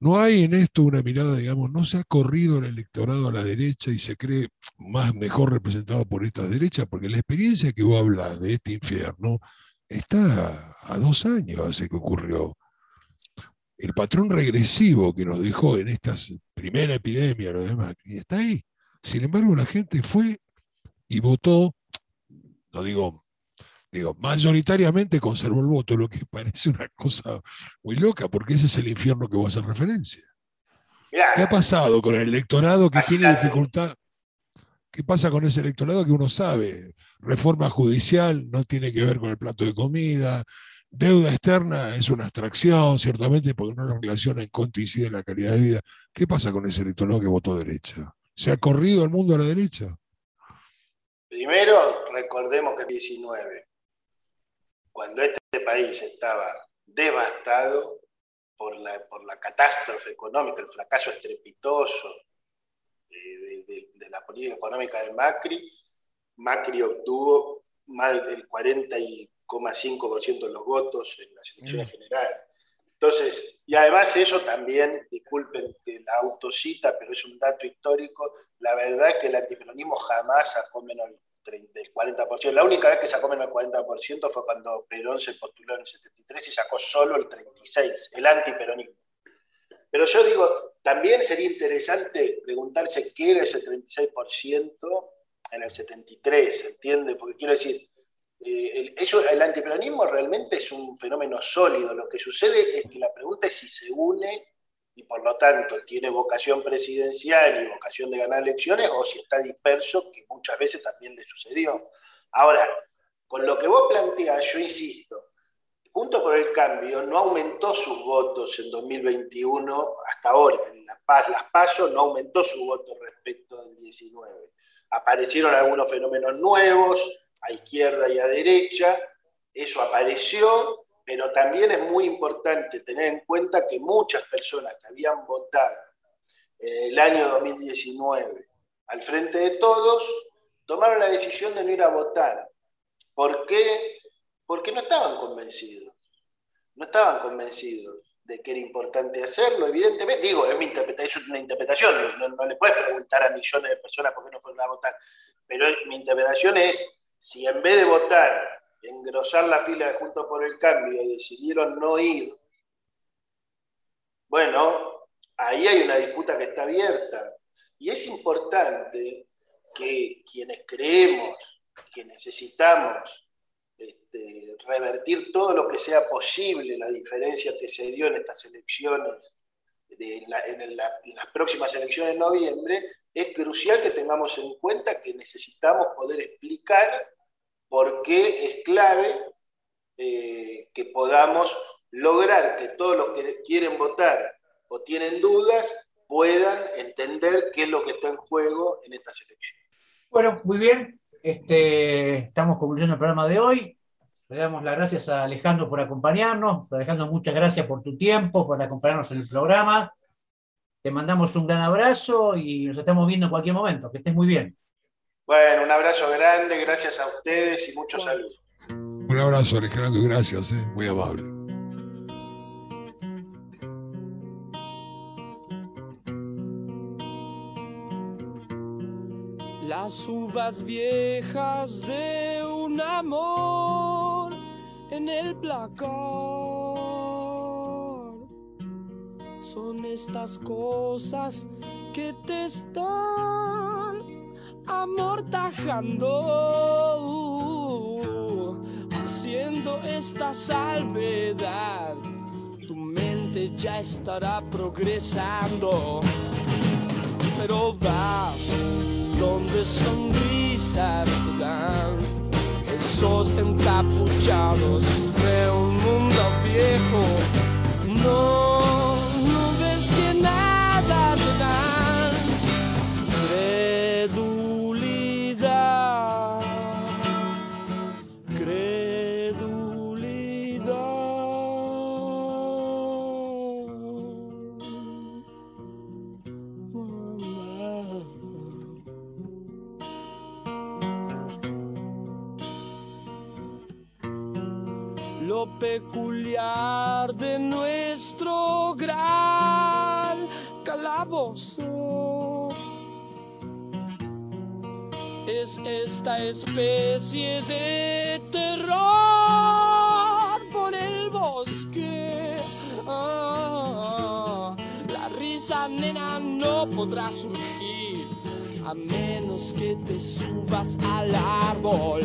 [SPEAKER 2] No hay en esto una mirada, digamos, no se ha corrido el electorado a la derecha y se cree más mejor representado por esta derecha, porque la experiencia que vos hablas de este infierno está a dos años hace que ocurrió. El patrón regresivo que nos dejó en esta primera epidemia, lo demás, está ahí. Sin embargo, la gente fue y votó, no digo digo, mayoritariamente conservó el voto, lo que parece una cosa muy loca, porque ese es el infierno que vos haces referencia. ¿Qué ha pasado con el electorado que tiene dificultad? ¿Qué pasa con ese electorado que uno sabe? Reforma judicial no tiene que ver con el plato de comida, deuda externa es una abstracción, ciertamente, porque no lo relaciona en cuanto incide en la calidad de vida. ¿Qué pasa con ese electorado que votó derecha? ¿Se ha corrido el mundo a la derecha?
[SPEAKER 4] Primero, recordemos que 19 cuando este país estaba devastado por la, por la catástrofe económica, el fracaso estrepitoso de, la política económica de Macri, Macri obtuvo más del 40,5% de los votos en las elecciones mm. generales. Entonces, y además eso también, disculpen que la autocita, pero es un dato histórico, la verdad es que el antiperonismo jamás sacó menos del 40%. La única vez que sacó menos del 40% fue cuando Perón se postuló en el 73 y sacó solo el 36%, el antiperonismo. Pero yo digo, también sería interesante preguntarse qué era ese 36% en el 73, ¿entiende? Porque quiero decir, eh, el, eso, el antiperonismo realmente es un fenómeno sólido. Lo que sucede es que la pregunta es si se une y por lo tanto tiene vocación presidencial y vocación de ganar elecciones, o si está disperso, que muchas veces también le sucedió. Ahora, con lo que vos planteás, yo insisto, Junto por el Cambio no aumentó sus votos en 2021 hasta ahora. En la Paz, las PASO no aumentó su voto respecto del 19. Aparecieron algunos fenómenos nuevos, a izquierda y a derecha, eso apareció, pero también es muy importante tener en cuenta que muchas personas que habían votado en el año 2019 al frente de todos, tomaron la decisión de no ir a votar. ¿Por qué? Porque no estaban convencidos. No estaban convencidos de que era importante hacerlo, evidentemente. Digo, es, mi interpretación, es una interpretación, no, no, le puedes preguntar a millones de personas por qué no fueron a votar, pero mi interpretación es, si en vez de votar engrosar la fila de Juntos por el Cambio decidieron no ir, bueno, ahí hay una disputa que está abierta. Y es importante que quienes creemos que necesitamos este, revertir todo lo que sea posible, la diferencia que se dio en estas elecciones, en, en las próximas elecciones de noviembre, es crucial que tengamos en cuenta que necesitamos poder explicar porque es clave eh, que podamos lograr que todos los que quieren votar o tienen dudas puedan entender qué es lo que está en juego en estas elecciones.
[SPEAKER 1] Bueno, muy bien. este, estamos concluyendo el programa de hoy. Le damos las gracias a Alejandro por acompañarnos. Alejandro, muchas gracias por tu tiempo, por acompañarnos en el programa. Te mandamos un gran abrazo y nos estamos viendo en cualquier momento. Que estés muy bien.
[SPEAKER 4] Bueno, un abrazo grande, gracias a ustedes y muchos saludos.
[SPEAKER 2] Un abrazo, Alejandro, gracias, eh, muy amable.
[SPEAKER 5] Las uvas viejas de un amor en el placar son estas cosas que te están amortajando, haciendo esta salvedad. Tu mente ya estará progresando, pero vas donde sonrisas te dan esos encapuchados de un mundo viejo. No peculiar de nuestro gran calabozo. Es esta especie de terror por el bosque. Ah, la risa, nena, no podrá surgir a menos que te subas al árbol.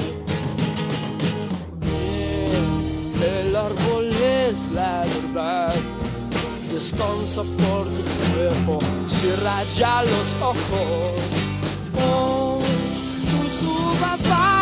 [SPEAKER 5] El árbol es la verdad. Descansa por tu cuerpo, cierra ya los ojos. Oh, tus uvas vas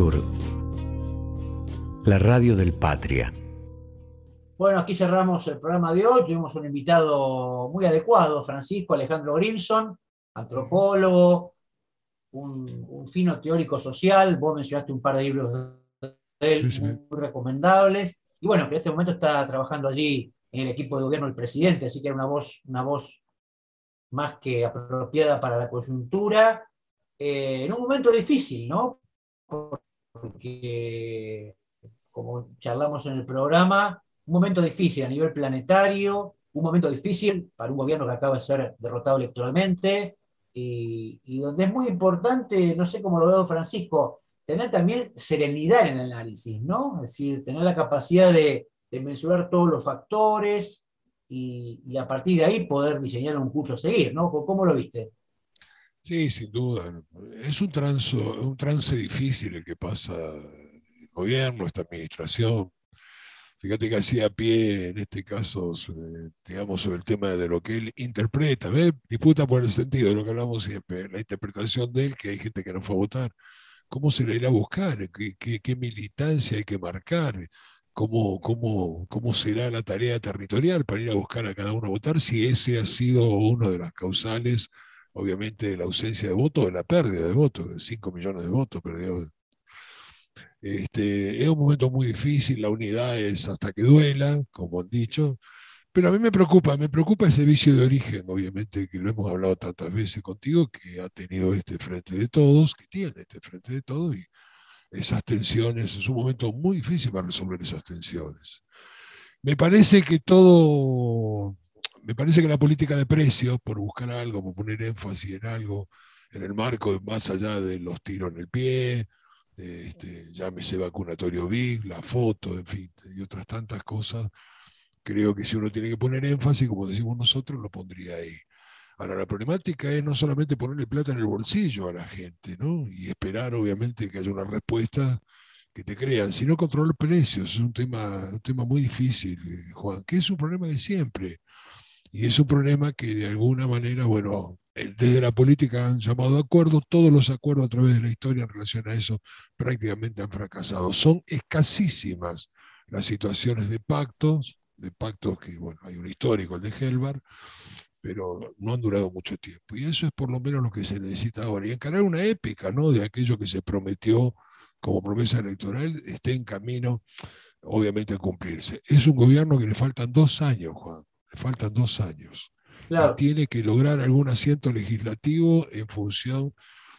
[SPEAKER 3] Sur. La radio del Patria.
[SPEAKER 1] Bueno, aquí cerramos el programa de hoy. Tuvimos un invitado muy adecuado, Francisco Alejandro Grimson, antropólogo, un, un fino teórico social. Vos mencionaste un par de libros de él
[SPEAKER 2] Sí, sí.
[SPEAKER 1] muy recomendables. Y bueno, que en este momento está trabajando allí en el equipo de gobierno del presidente, así que era una voz, una voz más que apropiada para la coyuntura. eh, en un momento difícil, ¿no? Porque, como charlamos en el programa, un momento difícil a nivel planetario, un momento difícil para un gobierno que acaba de ser derrotado electoralmente, y, donde es muy importante, no sé cómo lo veo Francisco, tener también serenidad en el análisis, ¿no? Es decir, tener la capacidad de, de mensurar todos los factores y a partir de ahí poder diseñar un curso a seguir, ¿no? ¿Cómo lo viste?
[SPEAKER 2] Sí, sin duda. Es un, transo, un trance difícil el que pasa el gobierno, esta administración. Fíjate que hacía pie en este caso, eh, digamos, sobre el tema de lo que él interpreta, ¿ve? Disputa por el sentido de lo que hablamos siempre, la interpretación de él, que hay gente que no fue a votar. ¿Cómo se le irá a buscar? ¿Qué, qué, qué militancia hay que marcar? ¿Cómo, cómo, ¿Cómo será la tarea territorial para ir a buscar a cada uno a votar si ese ha sido uno de las causales? Obviamente la ausencia de votos, la pérdida de votos, de 5 millones de votos perdió. Este, es un momento muy difícil, la unidad es hasta que duela, como han dicho, pero a mí me preocupa, me preocupa ese vicio de origen, obviamente, que lo hemos hablado tantas veces contigo, que ha tenido este frente de todos, que tiene este frente de todos, y esas tensiones, es un momento muy difícil para resolver esas tensiones. Me parece que todo, me parece que la política de precios, por buscar algo, por poner énfasis en algo, en el marco más allá de los tiros en el pie, este, llámese vacunatorio big, la foto, en fin, y otras tantas cosas, creo que si uno tiene que poner énfasis, como decimos nosotros, lo pondría ahí. Ahora, la problemática es no solamente ponerle plata en el bolsillo a la gente, ¿no? Y esperar, obviamente, que haya una respuesta que te crean, sino controlar precios. Es un tema, un tema muy difícil, eh, Juan, que es un problema de siempre. Y es un problema que de alguna manera, bueno, desde la política han llamado a acuerdos, todos los acuerdos a través de la historia en relación a eso prácticamente han fracasado. Son escasísimas las situaciones de pactos, de pactos que, bueno, hay un histórico, el de Helbar, pero no han durado mucho tiempo. Y eso es por lo menos lo que se necesita ahora. Y encarar una épica, ¿no? De aquello que se prometió como promesa electoral esté en camino, obviamente, a cumplirse. Es un gobierno que le faltan dos años, Juan, faltan dos años. Tiene que lograr algún asiento legislativo en función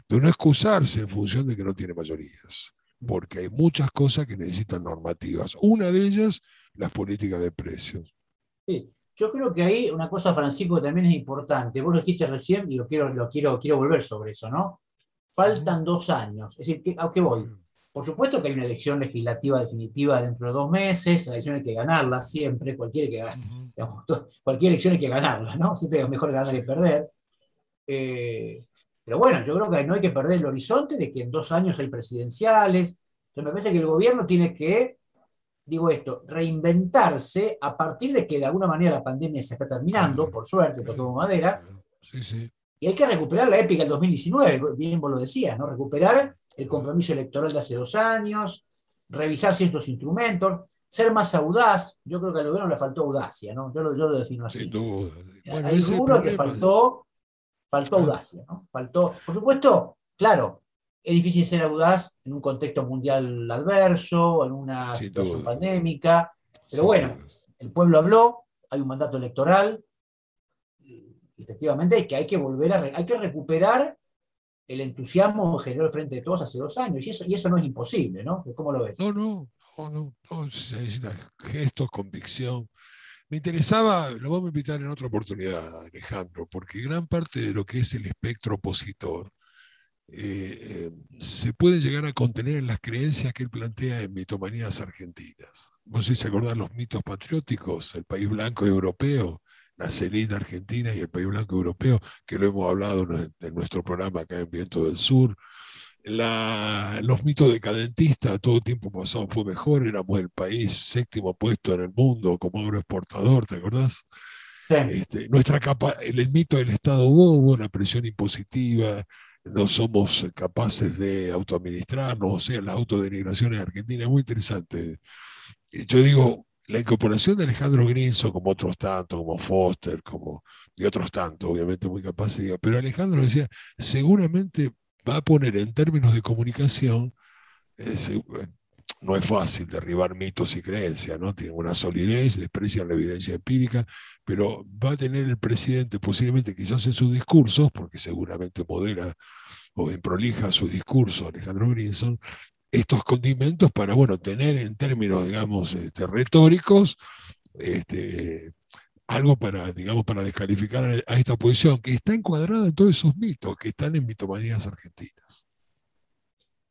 [SPEAKER 2] de no excusarse en función de que no tiene mayorías, porque hay muchas cosas que necesitan normativas. Una de ellas, las políticas de precios.
[SPEAKER 1] Sí. Yo creo que ahí una cosa, Francisco, también es importante. Vos lo dijiste recién y lo quiero, lo quiero, quiero volver sobre eso, ¿no? Faltan dos años. Es decir, ¿a qué voy? Por supuesto que hay una elección legislativa definitiva dentro de dos meses, la elección hay que ganarla siempre, cualquier, que, cualquier elección hay que ganarla, ¿no? Siempre es mejor ganar que perder. Eh, pero bueno, yo creo que no hay que perder el horizonte de que en dos años hay presidenciales. Entonces me parece que el gobierno tiene que, digo esto, reinventarse a partir de que de alguna manera la pandemia se está terminando, por suerte, todo madera. Sí, sí. Y hay que recuperar la épica del 2019, bien vos lo decías, ¿no? Recuperar el compromiso electoral de hace dos años, revisar ciertos instrumentos, ser más audaz. Yo creo que al gobierno le faltó audacia, ¿no? Yo lo, yo lo defino así. Sin duda. Bueno, Hay seguro que faltó, faltó audacia, ¿no? Faltó, por supuesto, claro, es difícil ser audaz en un contexto mundial adverso, en una situación pandémica, pero bueno, el pueblo habló, hay un mandato electoral, efectivamente hay que, hay que volver a, hay que recuperar el entusiasmo generó el Frente de Todos hace dos años, y eso, y eso no es imposible, ¿no? ¿Cómo lo ves?
[SPEAKER 2] No, no, no, no, no gestos, convicción. Me interesaba, lo vamos a invitar en otra oportunidad, Alejandro, porque gran parte de lo que es el espectro opositor eh, eh, se puede llegar a contener en las creencias que él plantea en mitomanías argentinas. No sé si se acuerdan los mitos patrióticos, el país blanco europeo, la celita argentina y el país blanco europeo, que lo hemos hablado en nuestro programa acá en Viento del Sur. los mitos decadentistas, todo el tiempo pasado fue mejor, éramos el país séptimo puesto en el mundo como agroexportador, ¿te acordás? Sí. Este, nuestra capa, el, mito del Estado bobo, la presión impositiva, no somos capaces de autoadministrarnos, o sea, las autodenigraciones argentinas, muy interesante. Yo digo, la incorporación de Alejandro Grinzo, como otros tantos, como Foster, como, y otros tantos, obviamente muy capaces, pero Alejandro decía, seguramente va a poner en términos de comunicación, eh, no es fácil derribar mitos y creencias, ¿no? Tienen una solidez, desprecian la evidencia empírica, pero va a tener el presidente posiblemente quizás en sus discursos, porque seguramente modera o prolija su discurso Alejandro Grinson, estos condimentos para, bueno, tener en términos, digamos, este, retóricos, este, algo para, digamos, para descalificar a, esta posición, que está encuadrada en todos esos mitos, que están en mitomanías argentinas.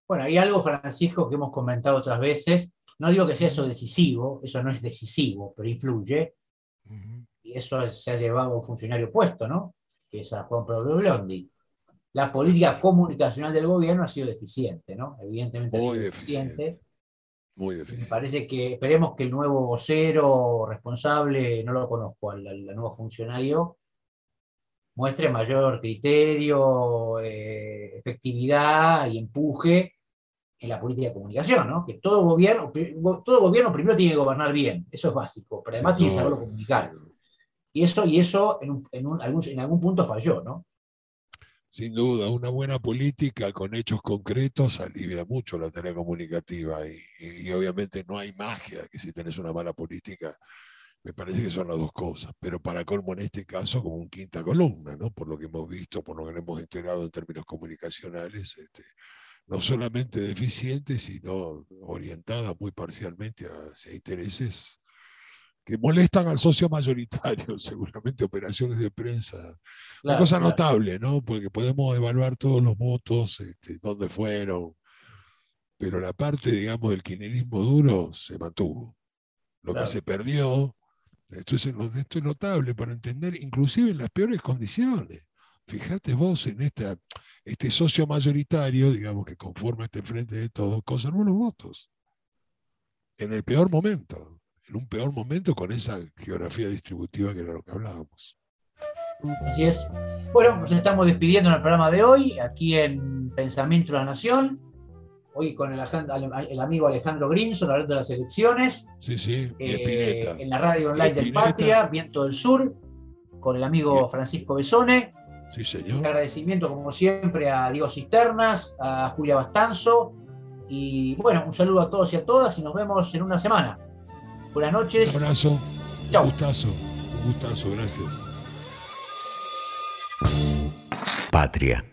[SPEAKER 1] Bueno, hay algo, Francisco, que hemos comentado otras veces. No digo que sea eso decisivo, eso no es decisivo, pero influye. Y eso se ha llevado a un funcionario puesto, ¿no? Que es a Juan Pablo Blondi la política comunicacional del gobierno ha sido deficiente, ¿no? Evidentemente ha sido deficiente. Muy deficiente. Me parece que esperemos que el nuevo vocero responsable, no lo conozco, al, nuevo funcionario, muestre mayor criterio, eh, efectividad y empuje en la política de comunicación, ¿no? Que todo gobierno, todo gobierno primero tiene que gobernar bien, eso es básico, pero además tiene que saberlo comunicar. Y eso, y eso en, algún, en algún punto falló, ¿no?
[SPEAKER 2] Sin duda, una buena política con hechos concretos alivia mucho la tarea comunicativa y, obviamente no hay magia que si tenés una mala política, me parece que son las dos cosas, pero para colmo en este caso como un quinta columna, ¿no? por lo que hemos visto, por lo que hemos integrado en términos comunicacionales, este, no solamente deficiente, sino orientada muy parcialmente hacia intereses que molestan al socio mayoritario, seguramente operaciones de prensa. Una
[SPEAKER 1] Claro,
[SPEAKER 2] cosa
[SPEAKER 1] claro.
[SPEAKER 2] notable, ¿no? Porque podemos evaluar todos los votos, este, dónde fueron, pero la parte, digamos, del kirchnerismo duro se mantuvo. Lo
[SPEAKER 1] Claro.
[SPEAKER 2] que se perdió, esto es, esto es notable para entender, inclusive en las peores condiciones. Fíjate vos en esta, este socio mayoritario, digamos, que conforma este frente de todos, conservó los votos. En el peor momento, en un peor momento con esa geografía distributiva que era lo que hablábamos.
[SPEAKER 1] Así es. Bueno, nos estamos despidiendo en el programa de hoy, aquí en Pensamiento de la Nación. Hoy con el, amigo Alejandro Grinson hablando de las elecciones.
[SPEAKER 2] Sí, sí, y
[SPEAKER 1] eh, en la radio online del. Patria, Viento del Sur, con el amigo Francisco Besone.
[SPEAKER 2] Sí,
[SPEAKER 1] Un
[SPEAKER 2] señor.
[SPEAKER 1] agradecimiento, como siempre, a Diego Cisternas, a Julia Bastanzo. Y bueno, un saludo a todos y a todas y nos vemos en una semana. Buenas
[SPEAKER 2] Un
[SPEAKER 1] noches.
[SPEAKER 2] abrazo,
[SPEAKER 1] Chau.
[SPEAKER 2] un gustazo, un gustazo, gracias.
[SPEAKER 3] Patria.